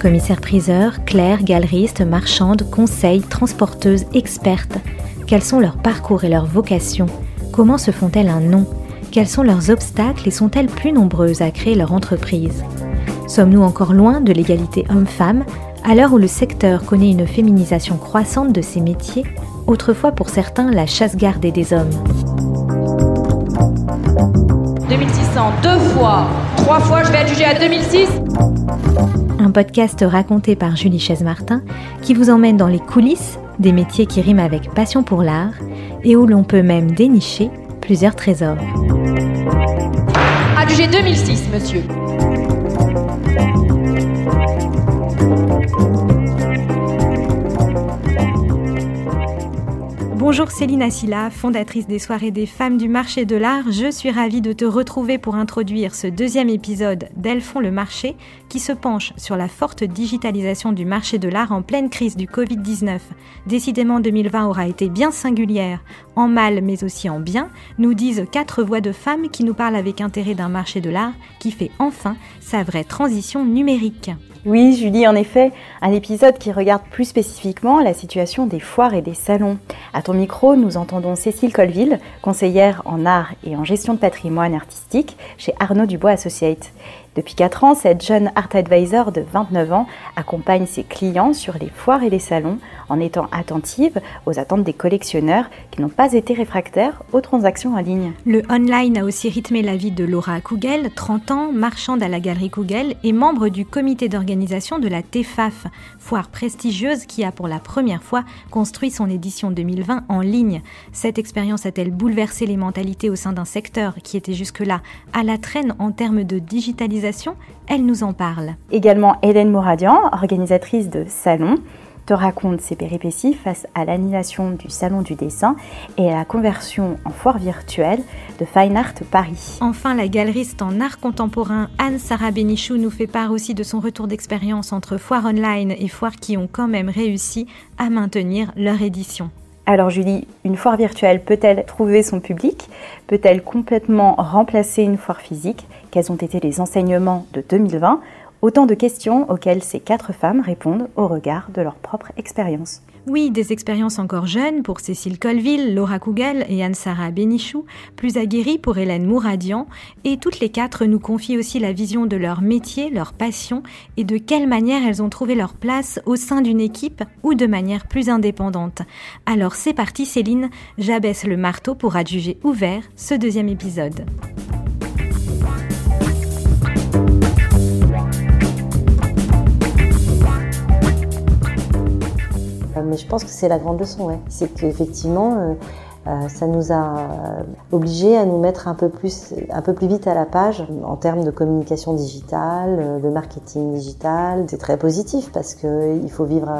Commissaires-priseurs, clercs, galeristes, marchandes, conseils, transporteuses, expertes. Quels sont leurs parcours et leurs vocations? Comment se font-elles un nom? Quels sont leurs obstacles et sont-elles plus nombreuses à créer leur entreprise? Sommes-nous encore loin de l'égalité homme-femme? À l'heure où le secteur connaît une féminisation croissante de ses métiers, autrefois pour certains la chasse gardée des hommes. 2600 deux fois, trois fois, je vais adjuger à 2006. Podcast raconté par Julie Chaise-Martin qui vous emmène dans les coulisses des métiers qui riment avec passion pour l'art et où l'on peut même dénicher plusieurs trésors. Adjugé 2006, monsieur. Bonjour Céline Assila, fondatrice des soirées des femmes du marché de l'art. Je suis ravie de te retrouver pour introduire ce deuxième épisode d'Elles font le marché qui se penche sur la forte digitalisation du marché de l'art en pleine crise du Covid-19. Décidément 2020 aura été bien singulière, en mal mais aussi en bien, nous disent quatre voix de femmes qui nous parlent avec intérêt d'un marché de l'art qui fait enfin sa vraie transition numérique. Oui, Julie, en effet, un épisode qui regarde plus spécifiquement la situation des foires et des salons. À ton micro, nous entendons Cécile Colville, conseillère en art et en gestion de patrimoine artistique chez Arnaud Dubois Associates. Depuis 4 ans, cette jeune art advisor de 29 ans accompagne ses clients sur les foires et les salons en étant attentive aux attentes des collectionneurs qui n'ont pas été réfractaires aux transactions en ligne. Le online a aussi rythmé la vie de Laura Kugel, 30 ans, marchande à la galerie Kugel et membre du comité d'organisation de la TEFAF, foire prestigieuse qui a pour la première fois construit son édition 2020 en ligne. Cette expérience a-t-elle bouleversé les mentalités au sein d'un secteur qui était jusque-là à la traîne en termes de digitalisation elle nous en parle. Également Hélène Mouradian, organisatrice de Salon, te raconte ses péripéties face à l'annulation du Salon du dessin et à la conversion en foire virtuelle de Fine Art Paris. Enfin, la galeriste en art contemporain Anne-Sara Benichou nous fait part aussi de son retour d'expérience entre foire online et foire qui ont quand même réussi à maintenir leur édition. Alors Julie, une foire virtuelle peut-elle trouver son public? Peut-elle complètement remplacer une foire physique? Quels ont été les enseignements de 2020 Autant de questions auxquelles ces quatre femmes répondent au regard de leur propre expérience. Oui, des expériences encore jeunes pour Cécile Colville, Laura Kugel et Anne-Sara Benichou, plus aguerries pour Hélène Mouradian, et toutes les quatre nous confient aussi la vision de leur métier, leur passion, et de quelle manière elles ont trouvé leur place au sein d'une équipe ou de manière plus indépendante. Alors c'est parti Céline, j'abaisse le marteau pour adjuger ouvert ce deuxième épisode. Mais je pense que c'est la grande leçon, ouais. c'est qu'effectivement, euh, euh, ça nous a obligés à nous mettre un peu, plus, un peu plus vite à la page en termes de communication digitale, euh, de marketing digital. C'est très positif parce qu'il faut vivre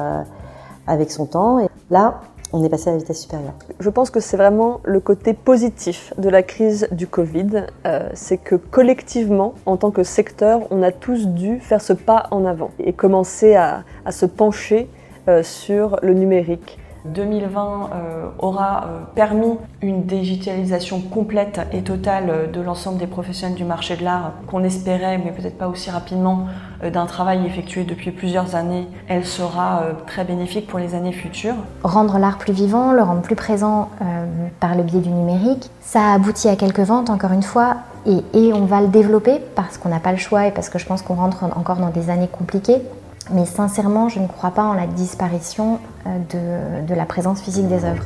avec son temps. Et là, on est passé à la vitesse supérieure. Je pense que c'est vraiment le côté positif de la crise du Covid. c'est que collectivement, en tant que secteur, on a tous dû faire ce pas en avant et commencer à, se pencher euh, sur le numérique. 2020 euh, aura euh, permis une digitalisation complète et totale de l'ensemble des professionnels du marché de l'art qu'on espérait, mais peut-être pas aussi rapidement, d'un travail effectué depuis plusieurs années. Elle sera très bénéfique pour les années futures. Rendre l'art plus vivant, le rendre plus présent par le biais du numérique, ça a abouti à quelques ventes, encore une fois, et, et on va le développer parce qu'on n'a pas le choix et parce que je pense qu'on rentre encore dans des années compliquées. Mais sincèrement, je ne crois pas en la disparition euh, de, la présence physique des œuvres.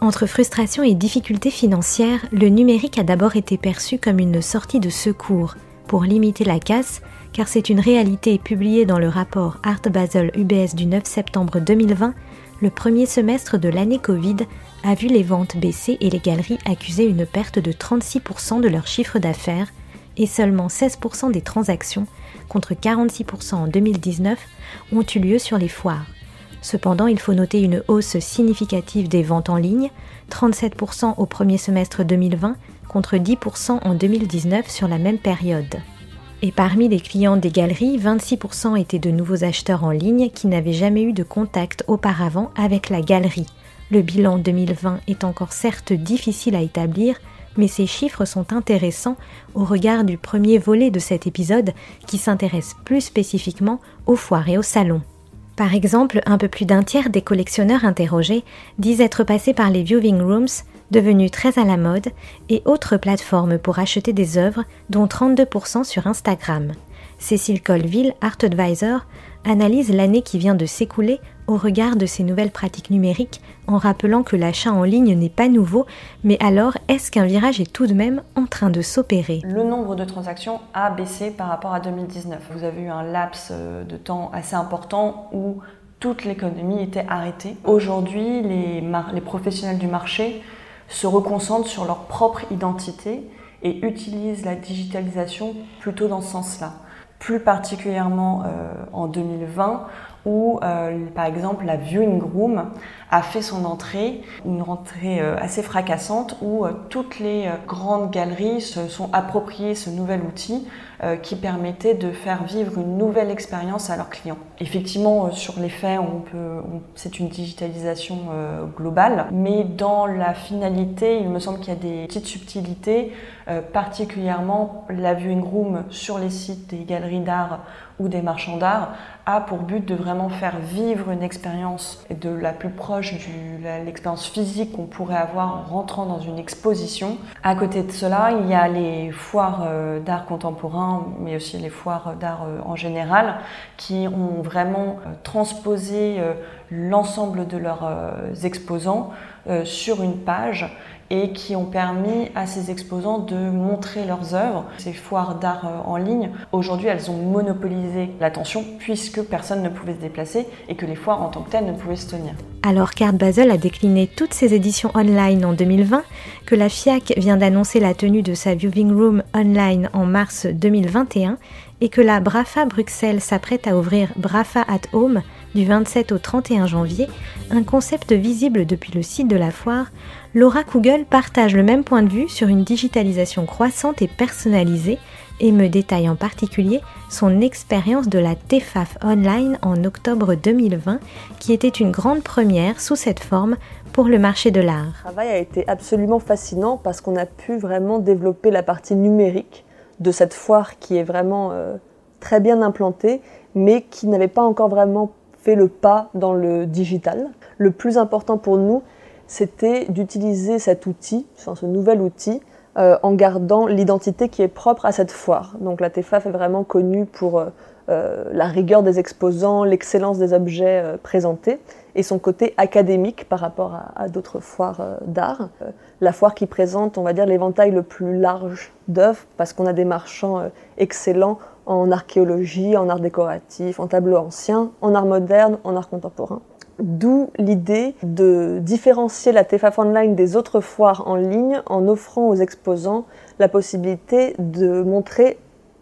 Entre frustration et difficultés financières, le numérique a d'abord été perçu comme une sortie de secours pour limiter la casse, car c'est une réalité publiée dans le rapport Art Basel UBS du 9 septembre 2020. Le premier semestre de l'année Covid a vu les ventes baisser et les galeries accuser une perte de 36% de leur chiffre d'affaires et seulement 16% des transactions, contre 46% en 2019, ont eu lieu sur les foires. Cependant, il faut noter une hausse significative des ventes en ligne, 37% au premier semestre 2020 contre 10% en 2019 sur la même période. Et parmi les clients des galeries, 26% étaient de nouveaux acheteurs en ligne qui n'avaient jamais eu de contact auparavant avec la galerie. Le bilan 2020 est encore certes difficile à établir, mais ces chiffres sont intéressants au regard du premier volet de cet épisode qui s'intéresse plus spécifiquement aux foires et aux salons. Par exemple, un peu plus d'un tiers des collectionneurs interrogés disent être passés par les viewing rooms, devenus très à la mode, et autres plateformes pour acheter des œuvres, dont 32% sur Instagram. Cécile Colville, Art Advisor, analyse l'année qui vient de s'écouler au regard de ces nouvelles pratiques numériques en rappelant que l'achat en ligne n'est pas nouveau, mais alors est-ce qu'un virage est tout de même en train de s'opérer? Le nombre de transactions a baissé par rapport à 2019. Vous avez eu un laps euh, de temps assez important où toute l'économie était arrêtée. Aujourd'hui, les, professionnels du marché se reconcentrent sur leur propre identité et utilisent la digitalisation plutôt dans ce sens-là plus particulièrement euh, en 2020, où euh, par exemple la viewing room a fait son entrée, une rentrée euh, assez fracassante où toutes les grandes galeries se sont appropriées ce nouvel outil qui permettait de faire vivre une nouvelle expérience à leurs clients. Effectivement, sur les faits, on peut, c'est une digitalisation globale, mais dans la finalité, il me semble qu'il y a des petites subtilités euh, particulièrement la viewing room sur les sites des galeries d'art ou des marchands d'art, a pour but de vraiment faire vivre une expérience de la plus proche de l'expérience physique qu'on pourrait avoir en rentrant dans une exposition. À côté de cela, il y a les foires euh, d'art contemporain, mais aussi les foires d'art euh, en général, qui ont vraiment transposé l'ensemble de leurs exposants sur une page et qui ont permis à ces exposants de montrer leurs œuvres. Ces foires d'art euh, en ligne, aujourd'hui, elles ont monopolisé l'attention puisque personne ne pouvait se déplacer et que les foires en tant que telles ne pouvaient se tenir. Alors qu'Art Basel a décliné toutes ses éditions online en 2020, que la FIAC vient d'annoncer la tenue de sa viewing room online en mars 2021 et que la Brafa Bruxelles s'apprête à ouvrir Brafa at Home du 27 au 31 janvier, un concept visible depuis le site de la foire, Laura Kugel partage le même point de vue sur une digitalisation croissante et personnalisée et me détaille en particulier son expérience de la TEFAF Online en octobre 2020, qui était une grande première sous cette forme pour le marché de l'art. Le travail a été absolument fascinant parce qu'on a pu vraiment développer la partie numérique de cette foire qui est vraiment euh, très bien implantée, mais qui n'avait pas encore vraiment fait le pas dans le digital. Le plus important pour nous, c'était d'utiliser cet outil, ce nouvel outil, euh, en gardant l'identité qui est propre à cette foire. Donc la TEFAF est vraiment connue pour euh, euh, la rigueur des exposants, l'excellence des objets présentés et son côté académique par rapport à, d'autres foires d'art. la foire qui présente, on va dire, l'éventail le plus large d'œuvres parce qu'on a des marchands excellents en archéologie, en art décoratif, en tableau ancien, en art moderne, en art contemporain. D'où l'idée de différencier la TFAF Online des autres foires en ligne en offrant aux exposants la possibilité de montrer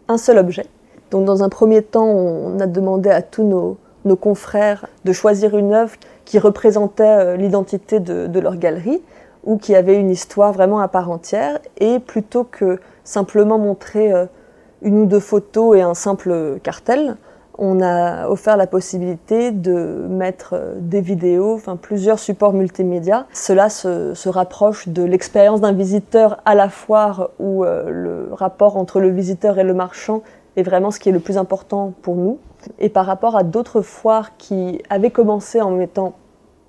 un seul objet. Donc dans un premier temps, on a demandé à tous nos, confrères de choisir une œuvre qui représentait euh, l'identité de, leur galerie ou qui avait une histoire vraiment à part entière. Et plutôt que simplement montrer euh, une ou deux photos et un simple cartel, on a offert la possibilité de mettre euh, des vidéos, enfin plusieurs supports multimédia. Cela se, rapproche de l'expérience d'un visiteur à la foire où euh, le rapport entre le visiteur et le marchand est vraiment ce qui est le plus important pour nous. Et par rapport à d'autres foires qui avaient commencé en mettant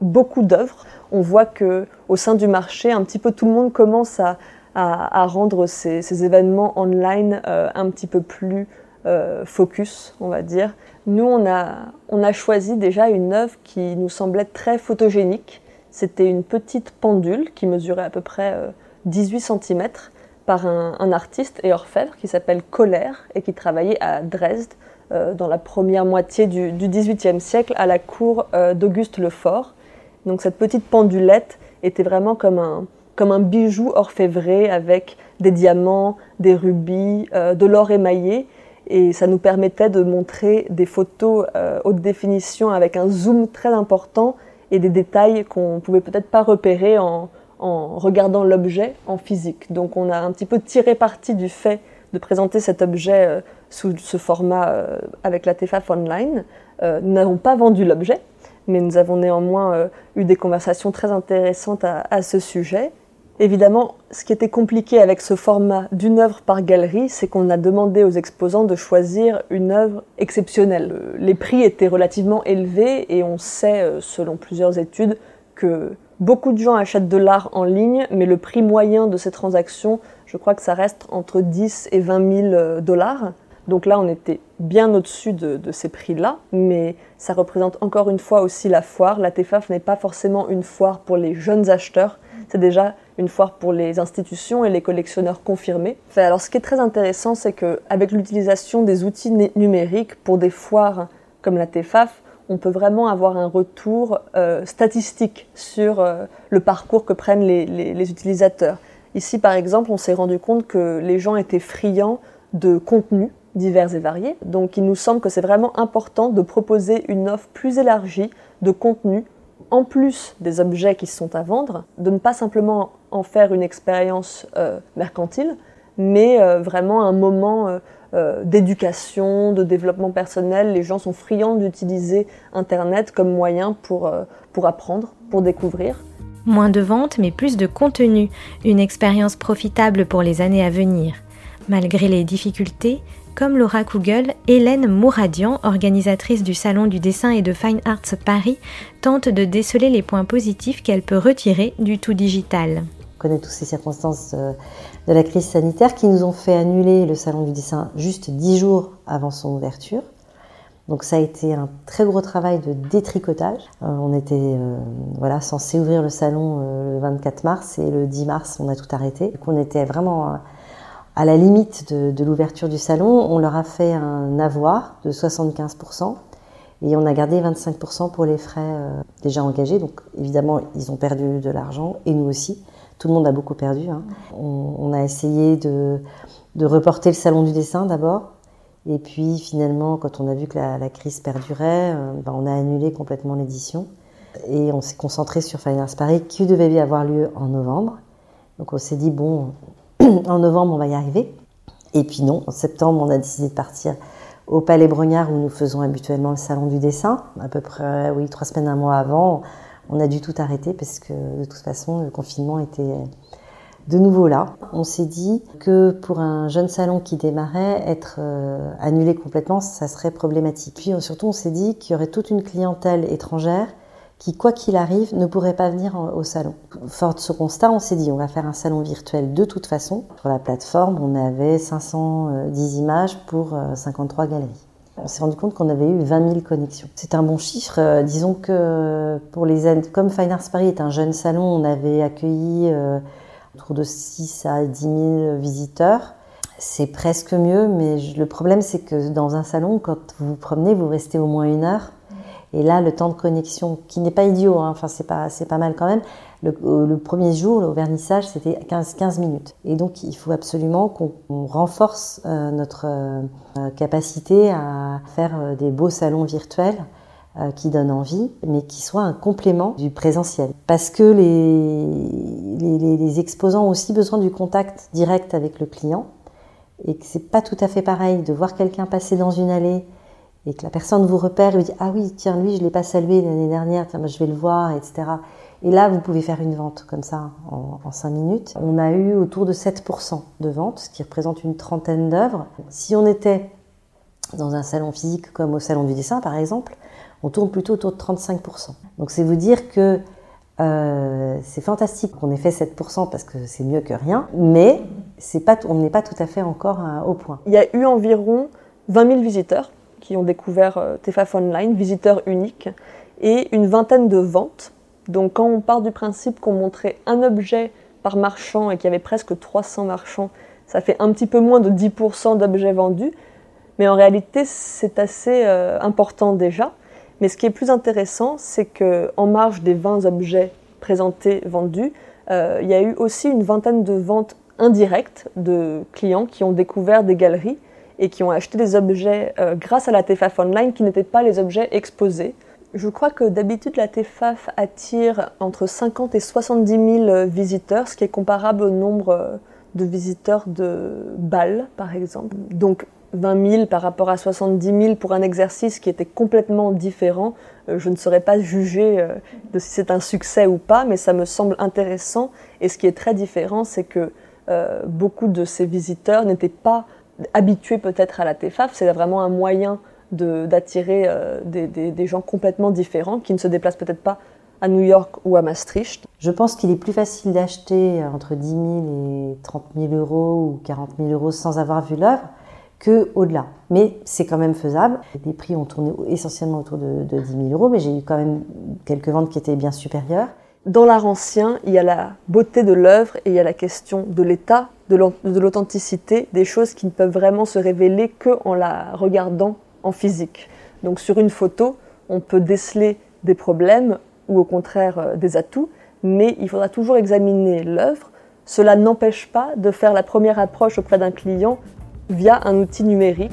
beaucoup d'œuvres, on voit que au sein du marché, un petit peu tout le monde commence à, rendre ces, événements online euh, un petit peu plus euh, focus, on va dire. Nous, on a, choisi déjà une œuvre qui nous semblait très photogénique. C'était une petite pendule qui mesurait à peu près 18 euh, cm par un, artiste et orfèvre qui s'appelle Colère et qui travaillait à Dresde dans la première moitié du, XVIIIe siècle à la cour d'Auguste le Fort. Donc cette petite pendulette était vraiment comme un, comme un bijou orfévré avec des diamants, des rubis, euh, de l'or émaillé. Et ça nous permettait de montrer des photos euh, haute définition avec un zoom très important et des détails qu'on pouvait peut-être pas repérer en, regardant l'objet en physique. Donc on a un petit peu tiré parti du fait de présenter cet objet euh, sous ce format avec la TFAF online. Nous n'avons pas vendu l'objet, mais nous avons néanmoins eu des conversations très intéressantes à, ce sujet. Évidemment, ce qui était compliqué avec ce format d'une œuvre par galerie, c'est qu'on a demandé aux exposants de choisir une œuvre exceptionnelle. Les prix étaient relativement élevés et on sait, selon plusieurs études, que Beaucoup de gens achètent de l'art en ligne, mais le prix moyen de ces transactions, je crois que ça reste entre 10 et 20 000 euh, dollars. Donc là, on était bien au-dessus de, ces prix-là, mais ça représente encore une fois aussi la foire. La TFAF n'est pas forcément une foire pour les jeunes acheteurs, c'est déjà une foire pour les institutions et les collectionneurs confirmés. alors ce qui est très intéressant, c'est qu'avec l'utilisation des outils numériques pour des foires comme la TFAF, on peut vraiment avoir un retour euh, statistique sur euh, le parcours que prennent les, utilisateurs. Ici, par exemple, on s'est rendu compte que les gens étaient friands de contenus divers et variés. Donc, il nous semble que c'est vraiment important de proposer une offre plus élargie de contenus en plus des objets qui sont à vendre, de ne pas simplement en faire une expérience euh, mercantile, mais vraiment un moment euh, d'éducation, de développement personnel. Les gens sont friands d'utiliser Internet comme moyen euh, pour apprendre, pour découvrir. Moins de ventes, mais plus de contenu. Une expérience profitable pour les années à venir. Malgré les difficultés, comme Laura Kugel, Hélène Mouradian, organisatrice du Salon du dessin et de Fine Arts Paris, tente de déceler les points positifs qu'elle peut retirer du tout digital. On connaît tous ces circonstances euh, de la crise sanitaire qui nous ont fait annuler le salon du dessin juste dix jours avant son ouverture. Donc ça a été un très gros travail de détricotage. Euh, on était euh, voilà censé ouvrir le salon le 24 mars et le 10 mars on a tout arrêté. Donc on était vraiment à la limite de, l'ouverture du salon. On leur a fait un avoir de 75% et on a gardé 25% pour les frais déjà engagés. Donc évidemment ils ont perdu de l'argent et nous aussi tout le monde a beaucoup perdu. Hein. On, a essayé de, reporter le salon du dessin d'abord. Et puis finalement, quand on a vu que la, crise perdurait, euh, ben, on a annulé complètement l'édition. Et on s'est concentré sur Fine Arts Paris qui devait avoir lieu en novembre. Donc on s'est dit, bon, en novembre, on va y arriver. Et puis non, en septembre, on a décidé de partir au Palais Brognard où nous faisons habituellement le salon du dessin. À peu près, oui, trois semaines, un mois avant, on a dû tout arrêter parce que de toute façon, le confinement était de nouveau là. On s'est dit que pour un jeune salon qui démarrait, être euh, annulé complètement, ça serait problématique. Puis surtout, on s'est dit qu'il y aurait toute une clientèle étrangère qui, quoi qu'il arrive, ne pourrait pas venir au salon. Fort de ce constat, on s'est dit on va faire un salon virtuel de toute façon. Sur la plateforme, on avait 510 images pour 53 euh, galeries. On s'est rendu compte qu'on avait eu 20 000 connexions. C'est un bon chiffre. Euh, disons que pour les comme Fine Arts Paris est un jeune salon, on avait accueilli euh, autour de 6 à 10 000 visiteurs. C'est presque mieux, mais le problème c'est que dans un salon, quand vous vous promenez, vous restez au moins une heure. Et là, le temps de connexion, qui n'est pas idiot, hein, enfin c'est pas, pas mal quand même, le, euh, premier jour, le vernissage, c'était 15, 15 minutes. Et donc, il faut absolument qu'on renforce euh, notre euh, capacité à faire des beaux salons virtuels qui donnent envie, mais qui soient un complément du présentiel. Parce que les, les, les, exposants ont aussi besoin du contact direct avec le client et que c'est pas tout à fait pareil de voir quelqu'un passer dans une allée et que la personne vous repère et vous dit ah oui tiens lui je l'ai pas salué l'année dernière tiens je vais le voir etc et là, vous pouvez faire une vente comme ça en, en 5 minutes. On a eu autour de 7% de ventes, ce qui représente une trentaine d'œuvres. Si on était dans un salon physique comme au salon du dessin par exemple, on tourne plutôt autour de 35%. Donc c'est vous dire que euh, c'est fantastique qu'on ait fait 7% parce que c'est mieux que rien, mais pas, on n'est pas tout à fait encore au point. Il y a eu environ 20 000 visiteurs qui ont découvert euh, TFAF Online, visiteurs uniques, et une vingtaine de ventes donc quand on part du principe qu'on montrait un objet par marchand et qu'il y avait presque 300 marchands, ça fait un petit peu moins de 10% d'objets vendus. Mais en réalité, c'est assez euh, important déjà. Mais ce qui est plus intéressant, c'est qu'en marge des 20 objets présentés, vendus, il y a eu aussi une vingtaine de ventes indirectes de clients qui ont découvert des galeries et qui ont acheté des objets grâce à la TFAF online qui n'étaient pas les objets exposés. Je crois que d'habitude la TFAF attire entre 50 et 70 000 visiteurs, ce qui est comparable au nombre de visiteurs de Bâle, par exemple. Donc 20 000 par rapport à 70 000 pour un exercice qui était complètement différent. Euh, je ne saurais pas juger euh, de si c'est un succès ou pas, mais ça me semble intéressant. Et ce qui est très différent, c'est que euh, beaucoup de ces visiteurs n'étaient pas habitués peut-être à la TFAF. C'est vraiment un moyen d'attirer des, des, gens complètement différents qui ne se déplacent peut-être pas à New York ou à Maastricht. Je pense qu'il est plus facile d'acheter entre 10 000 et 30 000 euros ou 40 000 euros sans avoir vu l'œuvre que au-delà. Mais c'est quand même faisable. Les prix ont tourné essentiellement autour de, 10 000 euros, mais j'ai eu quand même quelques ventes qui étaient bien supérieures. Dans l'art ancien, il y a la beauté de l'œuvre et il y a la question de l'état, de l'authenticité, des choses qui ne peuvent vraiment se révéler que en la regardant en physique. Donc sur une photo, on peut déceler des problèmes ou au contraire euh, des atouts, mais il faudra toujours examiner l'œuvre. Cela n'empêche pas de faire la première approche auprès d'un client via un outil numérique.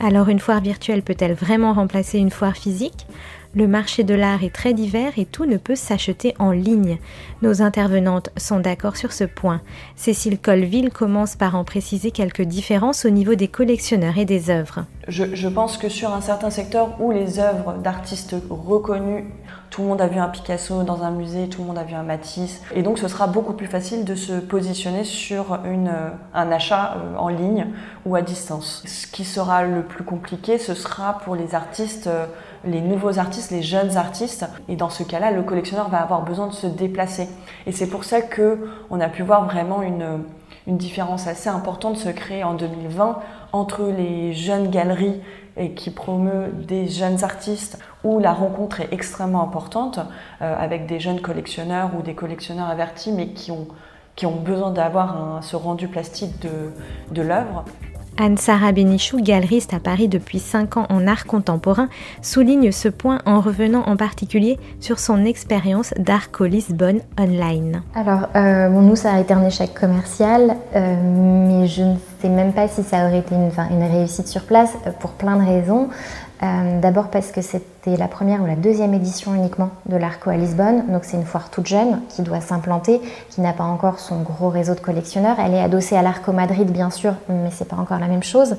Alors une foire virtuelle peut-elle vraiment remplacer une foire physique? Le marché de l'art est très divers et tout ne peut s'acheter en ligne. Nos intervenantes sont d'accord sur ce point. Cécile Colville commence par en préciser quelques différences au niveau des collectionneurs et des œuvres. Je, pense que sur un certain secteur où les œuvres d'artistes reconnus, tout le monde a vu un Picasso dans un musée, tout le monde a vu un Matisse, et donc ce sera beaucoup plus facile de se positionner sur un achat euh, en ligne ou à distance. Ce qui sera le plus compliqué, ce sera pour les artistes euh, les nouveaux artistes, les jeunes artistes. Et dans ce cas-là, le collectionneur va avoir besoin de se déplacer. Et c'est pour ça que on a pu voir vraiment une, différence assez importante se créer en 2020 entre les jeunes galeries et qui promeut des jeunes artistes où la rencontre est extrêmement importante euh, avec des jeunes collectionneurs ou des collectionneurs avertis mais qui ont, qui ont besoin d'avoir ce rendu plastique de, de l'œuvre. Anne-Sara Benichou, galeriste à Paris depuis 5 ans en art contemporain, souligne ce point en revenant en particulier sur son expérience d'Arco Lisbonne online. Alors, euh, nous, ça a été un échec commercial, euh, mais je ne sais même pas si ça aurait été une, une réussite sur place euh, pour plein de raisons. Euh, d'abord parce que c'était la première ou la deuxième édition uniquement de l'Arco à Lisbonne, donc c'est une foire toute jeune qui doit s'implanter, qui n'a pas encore son gros réseau de collectionneurs. Elle est adossée à l'Arco Madrid bien sûr, mais c'est pas encore la même chose.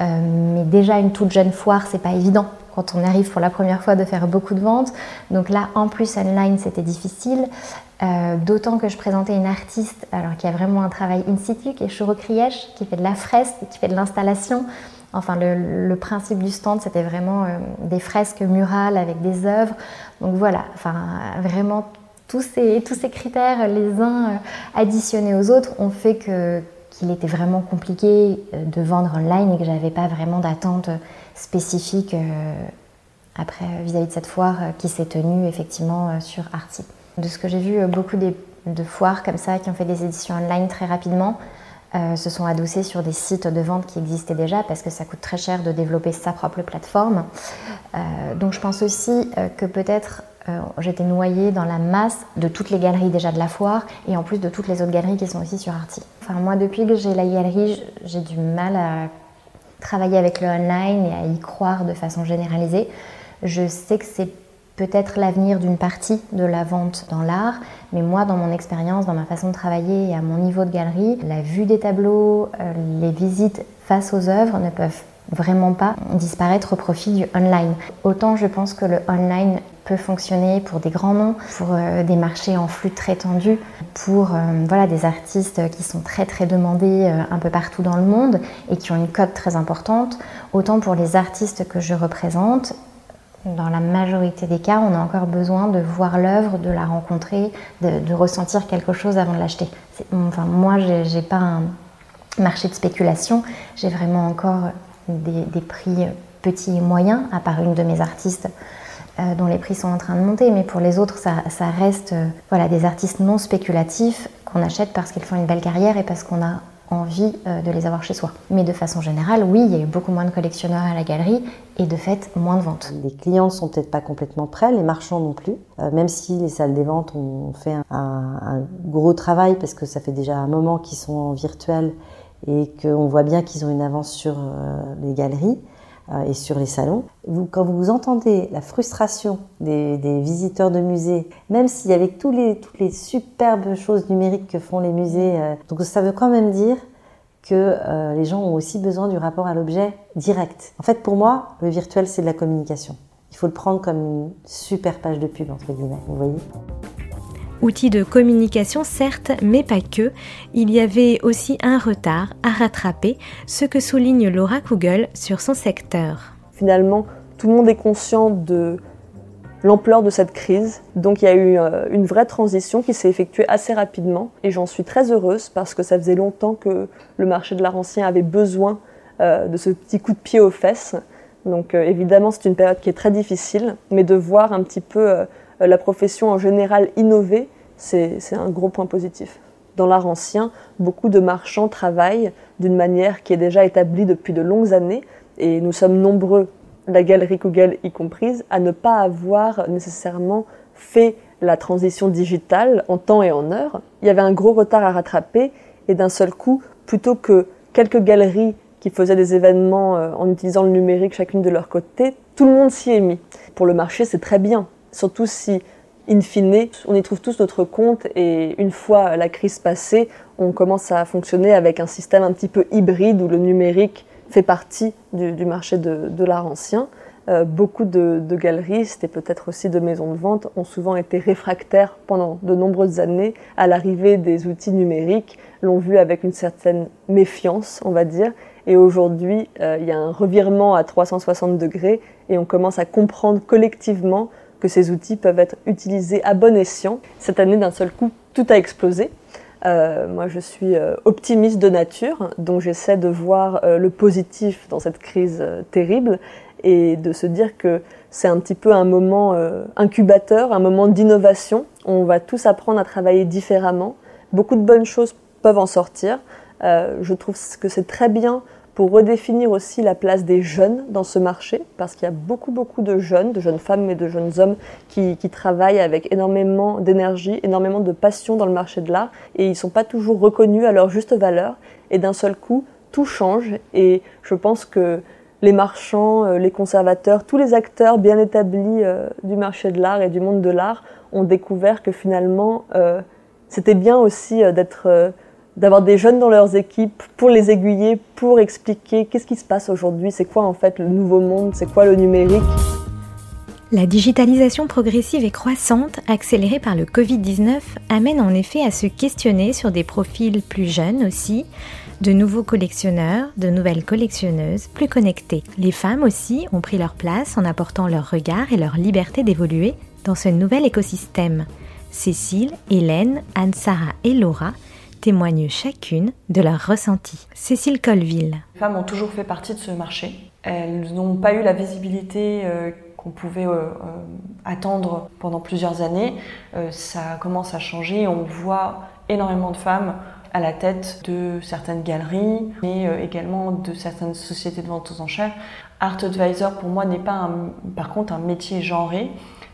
Euh, mais déjà une toute jeune foire, c'est pas évident quand on arrive pour la première fois de faire beaucoup de ventes. Donc là, en plus online, c'était difficile. Euh, d'autant que je présentais une artiste alors qui a vraiment un travail in situ, qui est Choro qui fait de la fresque, qui fait de l'installation. Enfin, le, principe du stand, c'était vraiment euh, des fresques murales avec des œuvres. Donc voilà, enfin, vraiment, tous ces, tous ces critères, les uns euh, additionnés aux autres, ont fait qu'il était vraiment compliqué euh, de vendre online et que j'avais pas vraiment d'attente spécifique après vis-à-vis de cette foire qui s'est tenue effectivement sur Arty. De ce que j'ai vu, beaucoup de foires comme ça qui ont fait des éditions online très rapidement. Euh, se sont adossés sur des sites de vente qui existaient déjà parce que ça coûte très cher de développer sa propre plateforme. Euh, donc je pense aussi euh, que peut-être j'étais noyée dans la masse de toutes les galeries déjà de la foire et en plus de toutes les autres galeries qui sont aussi sur Arty. Enfin moi depuis que j'ai la galerie, j'ai du mal à travailler avec le online et à y croire de façon généralisée. Je sais que c'est peut-être l'avenir d'une partie de la vente dans l'art, mais moi, dans mon expérience, dans ma façon de travailler et à mon niveau de galerie, la vue des tableaux, euh, les visites face aux œuvres ne peuvent vraiment pas disparaître au profit du online. Autant je pense que le online peut fonctionner pour des grands noms, pour euh, des marchés en flux très tendus, pour euh, voilà, des artistes qui sont très très demandés un peu partout dans le monde et qui ont une cote très importante, autant pour les artistes que je représente, dans la majorité des cas, on a encore besoin de voir l'œuvre, de la rencontrer, de, ressentir quelque chose avant de l'acheter. Enfin, moi, je n'ai pas un marché de spéculation, j'ai vraiment encore des, prix petits et moyens, à part une de mes artistes euh, dont les prix sont en train de monter, mais pour les autres, ça, reste euh, voilà, des artistes non spéculatifs qu'on achète parce qu'ils font une belle carrière et parce qu'on a envie euh, de les avoir chez soi. Mais de façon générale, oui, il y a eu beaucoup moins de collectionneurs à la galerie et de fait moins de ventes. Les clients sont peut-être pas complètement prêts, les marchands non plus, euh, même si les salles des ventes ont fait un, gros travail parce que ça fait déjà un moment qu'ils sont en virtuel et qu'on voit bien qu'ils ont une avance sur euh, les galeries et sur les salons. Quand vous entendez la frustration des, visiteurs de musées, même s'il y avait tous les, toutes les superbes choses numériques que font les musées, donc ça veut quand même dire que euh, les gens ont aussi besoin du rapport à l'objet direct. En fait, pour moi, le virtuel, c'est de la communication. Il faut le prendre comme une super page de pub, entre guillemets, vous voyez Outil de communication, certes, mais pas que. Il y avait aussi un retard à rattraper, ce que souligne Laura Kugel sur son secteur. Finalement, tout le monde est conscient de l'ampleur de cette crise. Donc il y a eu euh, une vraie transition qui s'est effectuée assez rapidement et j'en suis très heureuse parce que ça faisait longtemps que le marché de l'art ancien avait besoin euh, de ce petit coup de pied aux fesses. Donc euh, évidemment c'est une période qui est très difficile, mais de voir un petit peu la profession en général innover, c'est un gros point positif. Dans l'art ancien, beaucoup de marchands travaillent d'une manière qui est déjà établie depuis de longues années et nous sommes nombreux la galerie Google y comprise, à ne pas avoir nécessairement fait la transition digitale en temps et en heure. Il y avait un gros retard à rattraper et d'un seul coup, plutôt que quelques galeries qui faisaient des événements euh, en utilisant le numérique chacune de leur côté, tout le monde s'y est mis. Pour le marché, c'est très bien, surtout si, in fine, on y trouve tous notre compte et une fois la crise passée, on commence à fonctionner avec un système un petit peu hybride où le numérique fait partie du, marché de, l'art ancien. Euh, beaucoup de, galeristes et peut-être aussi de maisons de vente ont souvent été réfractaires pendant de nombreuses années à l'arrivée des outils numériques, l'ont vu avec une certaine méfiance, on va dire. Et aujourd'hui, euh, il y a un revirement à 360 degrés et on commence à comprendre collectivement que ces outils peuvent être utilisés à bon escient. Cette année, d'un seul coup, tout a explosé. Euh, moi, je suis euh, optimiste de nature, donc j'essaie de voir euh, le positif dans cette crise terrible et de se dire que c'est un petit peu un moment incubateur, un moment d'innovation. On va tous apprendre à travailler différemment. Beaucoup de bonnes choses peuvent en sortir. je trouve que c'est très bien pour redéfinir aussi la place des jeunes dans ce marché, parce qu'il y a beaucoup, beaucoup de jeunes, de jeunes femmes et de jeunes hommes qui, travaillent avec énormément d'énergie, énormément de passion dans le marché de l'art, et ils ne sont pas toujours reconnus à leur juste valeur. Et d'un seul coup, tout change, et je pense que les marchands, euh, les conservateurs, tous les acteurs bien établis euh, du marché de l'art et du monde de l'art ont découvert que finalement, euh, c'était bien aussi d'être d'avoir des jeunes dans leurs équipes pour les aiguiller, pour expliquer qu'est-ce qui se passe aujourd'hui, c'est quoi en fait le nouveau monde, c'est quoi le numérique. La digitalisation progressive et croissante, accélérée par le Covid-19, amène en effet à se questionner sur des profils plus jeunes aussi, de nouveaux collectionneurs, de nouvelles collectionneuses plus connectées. Les femmes aussi ont pris leur place en apportant leur regard et leur liberté d'évoluer dans ce nouvel écosystème. Cécile, Hélène, Anne-Sara et Laura témoignent chacune de leur ressenti. Cécile Colville. Les femmes ont toujours fait partie de ce marché. Elles n'ont pas eu la visibilité euh, qu'on pouvait euh, euh, attendre pendant plusieurs années. ça commence à changer. On voit énormément de femmes à la tête de certaines galeries, mais également de certaines sociétés de vente aux enchères. Art Advisor, pour moi, n'est pas par contre un métier genré.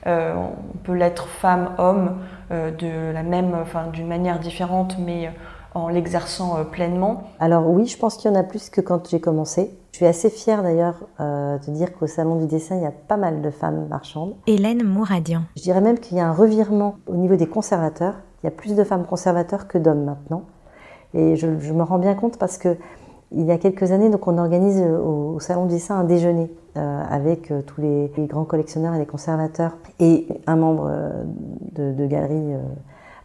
On peut l'être femme, homme, euh, de la même, enfin d'une manière différente, mais euh, en l'exerçant euh, pleinement Alors oui, je pense qu'il y en a plus que quand j'ai commencé. Je suis assez fière d'ailleurs de dire qu'au Salon du dessin, il y a pas mal de femmes marchandes. Hélène Mouradian. Je dirais même qu'il y a un revirement au niveau des conservateurs. Il y a plus de femmes conservateurs que d'hommes maintenant. Et je, me rends bien compte parce que il y a quelques années, donc on organise au, Salon du dessin un déjeuner euh, avec euh, tous les, grands collectionneurs et les conservateurs et un membre euh, de, galerie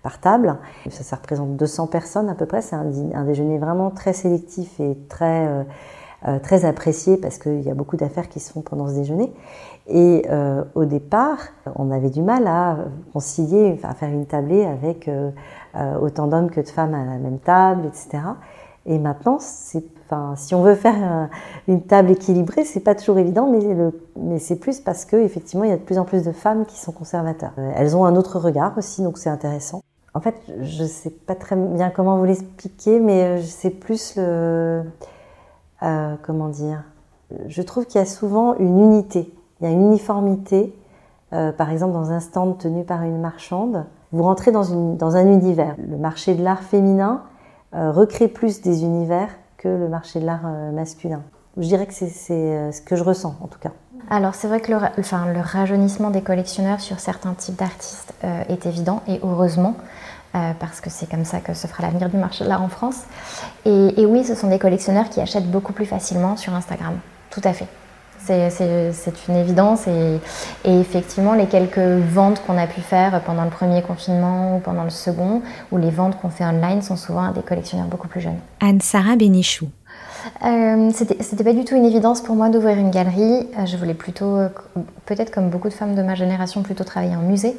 par table. Ça, représente 200 personnes à peu près. C'est un, un, déjeuner vraiment très sélectif et très, très apprécié parce qu'il y a beaucoup d'affaires qui se font pendant ce déjeuner. Et au départ, on avait du mal à concilier, à faire une tablée avec autant d'hommes que de femmes à la même table, etc. Et maintenant, si on veut faire une table équilibrée, c'est pas toujours évident, mais, c'est plus parce que effectivement, il y a de plus en plus de femmes qui sont conservateurs. Euh, elles ont un autre regard aussi, donc c'est intéressant. En fait, je ne sais pas très bien comment vous l'expliquer, mais c'est plus le... Euh, comment dire Je trouve qu'il y a souvent une unité, il y a une uniformité. Euh, par exemple, dans un stand tenu par une marchande, vous rentrez dans, une, dans un univers. Le marché de l'art féminin euh, recrée plus des univers que le marché de l'art masculin. Je dirais que c'est ce que je ressens en tout cas. Alors c'est vrai que le, enfin, le, rajeunissement des collectionneurs sur certains types d'artistes est évident et heureusement. Euh, parce que c'est comme ça que se fera l'avenir du marché de l'art en France. Et, oui, ce sont des collectionneurs qui achètent beaucoup plus facilement sur Instagram. Tout à fait. C'est une évidence et, effectivement les quelques ventes qu'on a pu faire pendant le premier confinement ou pendant le second ou les ventes qu'on fait online sont souvent à des collectionneurs beaucoup plus jeunes. Anne-Sara Bénichou. Euh, C'était pas du tout une évidence pour moi d'ouvrir une galerie. Euh, je voulais plutôt, euh, peut-être comme beaucoup de femmes de ma génération, plutôt travailler en musée.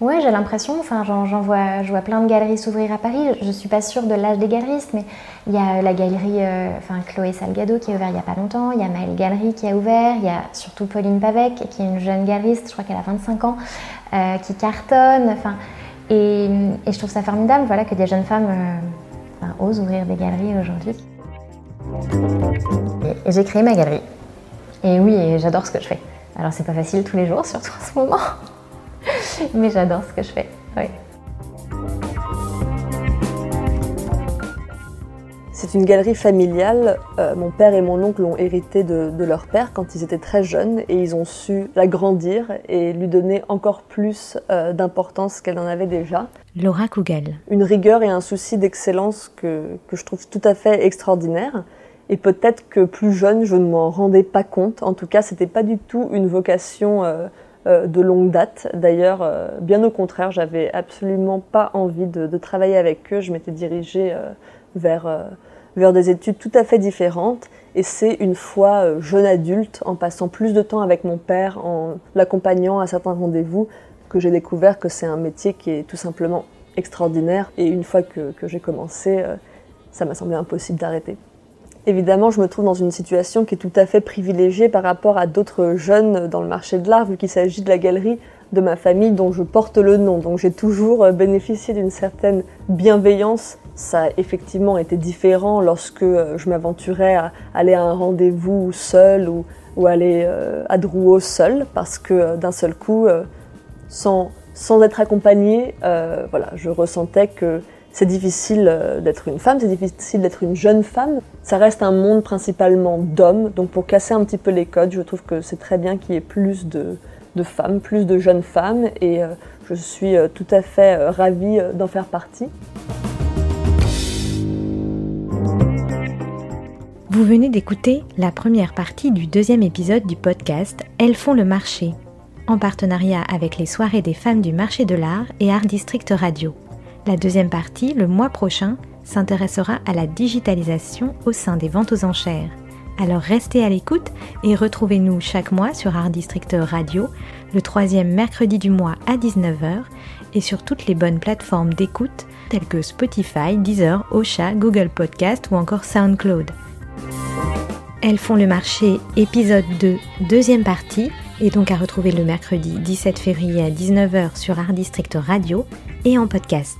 Ouais, j'ai l'impression, enfin, j'en vois, je vois plein de galeries s'ouvrir à Paris. Je suis pas sûre de l'âge des galeristes, mais il y a la galerie, euh, enfin, Chloé Salgado qui a ouvert il y a pas longtemps. Il y a Maëlle Galerie qui a ouvert. Il y a surtout Pauline Pavec qui est une jeune galeriste, je crois qu'elle a 25 ans, qui cartonne. Enfin, et, et, je trouve ça formidable, voilà, que des jeunes femmes osent ouvrir des galeries aujourd'hui. Et, j'ai créé ma galerie. Et oui, j'adore ce que je fais. Alors c'est pas facile tous les jours, surtout en ce moment. Mais j'adore ce que je fais. C'est une galerie familiale. Euh, mon père et mon oncle l'ont hérité de, leur père quand ils étaient très jeunes et ils ont su l'agrandir et lui donner encore plus euh, d'importance qu'elle en avait déjà. Laura Kugel. Une rigueur et un souci d'excellence que, que, je trouve tout à fait extraordinaire. Et peut-être que plus jeune, je ne m'en rendais pas compte. En tout cas, c'était pas du tout une vocation euh, euh, de longue date. D'ailleurs, euh, bien au contraire, j'avais absolument pas envie de, travailler avec eux. Je m'étais dirigée vers, des études tout à fait différentes. Et c'est une fois jeune adulte, en passant plus de temps avec mon père, en l'accompagnant à certains rendez-vous, que j'ai découvert que c'est un métier qui est tout simplement extraordinaire. Et une fois que j'ai commencé, ça m'a semblé impossible d'arrêter. Évidemment, je me trouve dans une situation qui est tout à fait privilégiée par rapport à d'autres jeunes dans le marché de l'art, vu qu'il s'agit de la galerie de ma famille dont je porte le nom. Donc j'ai toujours euh, bénéficié d'une certaine bienveillance. Ça a effectivement été différent lorsque euh, je m'aventurais à aller à un rendez-vous seul ou, aller euh, à Drouot seul, parce que d'un seul coup, sans, sans être accompagnée, voilà, je ressentais que c'est difficile euh, d'être une femme, c'est difficile d'être une jeune femme. Ça reste un monde principalement d'hommes, donc pour casser un petit peu les codes, je trouve que c'est très bien qu'il y ait plus de, femmes, plus de jeunes femmes, et euh, je suis euh, tout à fait ravie d'en faire partie. Vous venez d'écouter la première partie du deuxième épisode du podcast Elles font le marché, en partenariat avec les soirées des femmes du marché de l'art et Art District Radio. La deuxième partie, le mois prochain, s'intéressera à la digitalisation au sein des ventes aux enchères. Alors restez à l'écoute et retrouvez-nous chaque mois sur Art District Radio, le troisième mercredi du mois à 19h et sur toutes les bonnes plateformes d'écoute telles que Spotify, Deezer, Ocha, Google Podcast ou encore SoundCloud. Elles font le marché épisode 2, deuxième partie, et donc à retrouver le mercredi 17 février à 19h sur Art District Radio et en podcast.